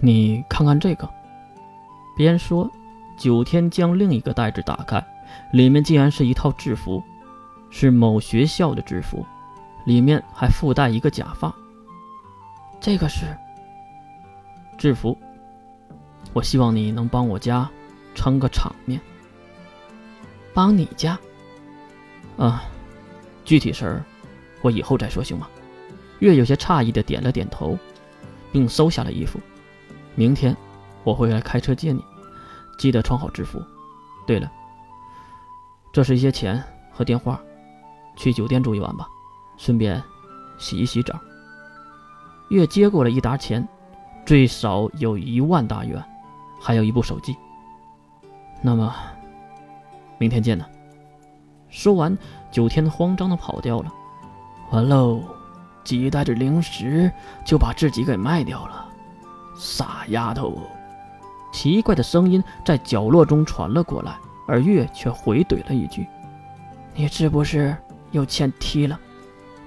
你看看这个。边说，九天将另一个袋子打开，里面竟然是一套制服，是某学校的制服，里面还附带一个假发。这个是制服。我希望你能帮我家撑个场面。帮你家？啊，具体事儿我以后再说，行吗？月有些诧异的点了点头，并收下了衣服。明天我会来开车接你，记得穿好制服。对了，这是一些钱和电话，去酒店住一晚吧，顺便洗一洗澡。月接过了一沓钱，最少有一万大元，还有一部手机。那么，明天见呢。说完，九天慌张的跑掉了。完喽，几袋子零食就把自己给卖掉了。傻丫头！奇怪的声音在角落中传了过来，而月却回怼了一句：“你是不是又欠踢了？”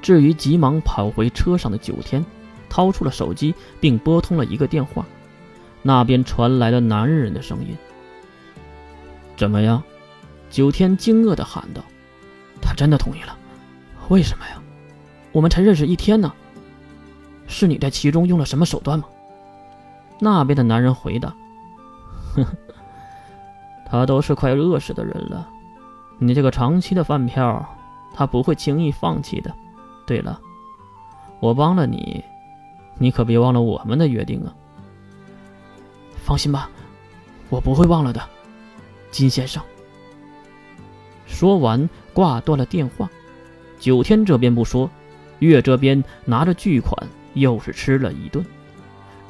至于急忙跑回车上的九天，掏出了手机，并拨通了一个电话。那边传来了男人的声音：“怎么样？”九天惊愕地喊道：“他真的同意了？为什么呀？我们才认识一天呢。是你在其中用了什么手段吗？”那边的男人回答：“呵呵，他都是快饿死的人了，你这个长期的饭票，他不会轻易放弃的。对了，我帮了你，你可别忘了我们的约定啊。”放心吧，我不会忘了的，金先生。说完，挂断了电话。九天这边不说，月这边拿着巨款，又是吃了一顿。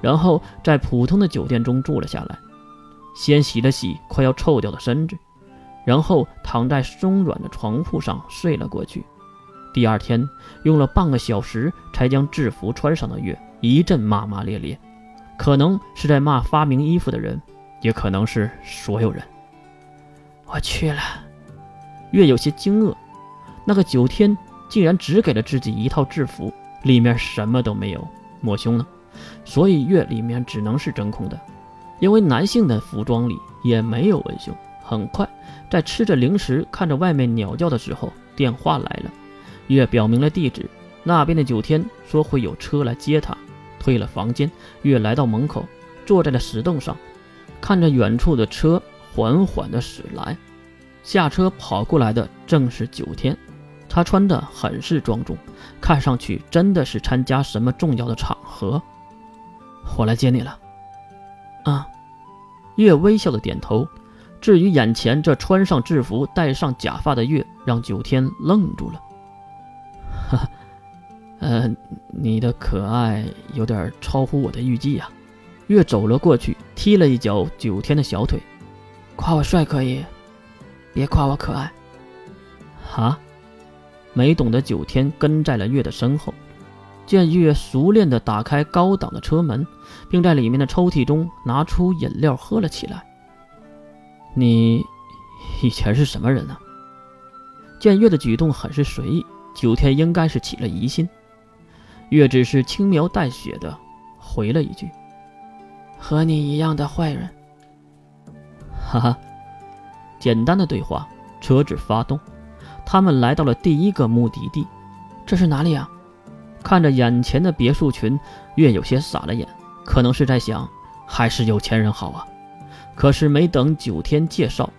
然后在普通的酒店中住了下来，先洗了洗快要臭掉的身子，然后躺在松软的床铺上睡了过去。第二天用了半个小时才将制服穿上的月一阵骂骂咧咧，可能是在骂发明衣服的人，也可能是所有人。我去了，月有些惊愕，那个九天竟然只给了自己一套制服，里面什么都没有，抹胸呢？所以月里面只能是真空的，因为男性的服装里也没有文胸。很快，在吃着零食、看着外面鸟叫的时候，电话来了。月表明了地址，那边的九天说会有车来接他。退了房间，月来到门口，坐在了石凳上，看着远处的车缓缓地驶来。下车跑过来的正是九天，他穿的很是庄重，看上去真的是参加什么重要的场合。我来接你了，啊！月微笑的点头。至于眼前这穿上制服、戴上假发的月，让九天愣住了。哈哈，呃，你的可爱有点超乎我的预计呀。月走了过去，踢了一脚九天的小腿。夸我帅可以，别夸我可爱。哈，没懂的九天跟在了月的身后。见月熟练地打开高档的车门，并在里面的抽屉中拿出饮料喝了起来。你以前是什么人呢？见月的举动很是随意，九天应该是起了疑心。月只是轻描淡写的回了一句：“和你一样的坏人。”哈哈，简单的对话。车子发动，他们来到了第一个目的地。这是哪里啊？看着眼前的别墅群，月有些傻了眼，可能是在想，还是有钱人好啊。可是没等九天介绍，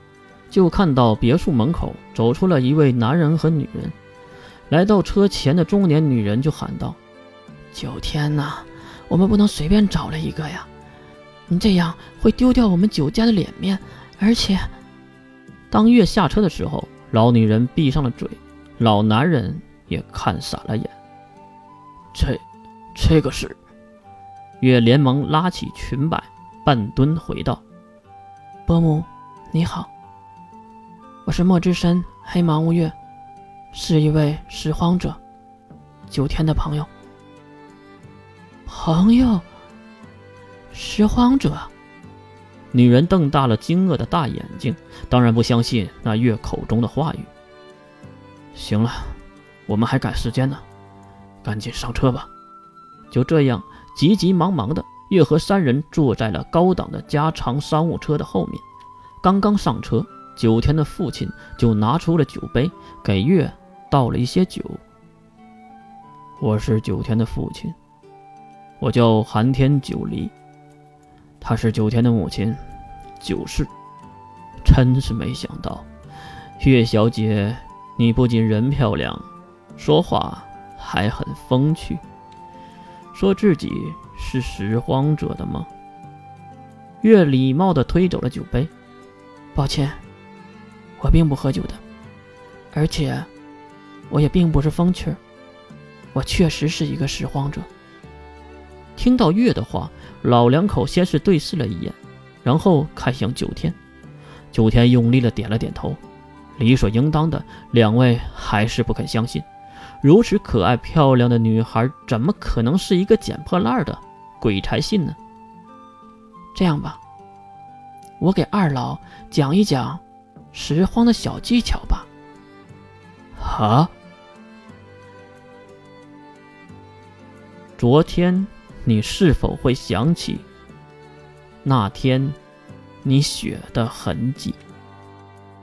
就看到别墅门口走出了一位男人和女人。来到车前的中年女人就喊道：“九天呐，我们不能随便找了一个呀，你这样会丢掉我们九家的脸面。而且……”当月下车的时候，老女人闭上了嘴，老男人也看傻了眼。这，这个是，月连忙拉起裙摆，半蹲回道：“伯母，你好，我是墨之神黑芒乌月，是一位拾荒者，九天的朋友。朋友，拾荒者。”女人瞪大了惊愕的大眼睛，当然不相信那月口中的话语。行了，我们还赶时间呢。赶紧上车吧！就这样，急急忙忙的，月和三人坐在了高档的加长商务车的后面。刚刚上车，九天的父亲就拿出了酒杯，给月倒了一些酒。我是九天的父亲，我叫寒天九离，她是九天的母亲，九世。真是没想到，月小姐，你不仅人漂亮，说话还很风趣。说自己是拾荒者的吗？月礼貌地推走了酒杯。抱歉，我并不喝酒的，而且我也并不是风趣，我确实是一个拾荒者。听到月的话，老两口先是对视了一眼，然后看向九天。九天用力的点了点头，理所应当的，两位还是不肯相信，如此可爱漂亮的女孩，怎么可能是一个捡破烂的鬼才信呢？这样吧，我给二老讲一讲拾荒的小技巧吧。啊？昨天你是否会想起那天？你血的痕迹。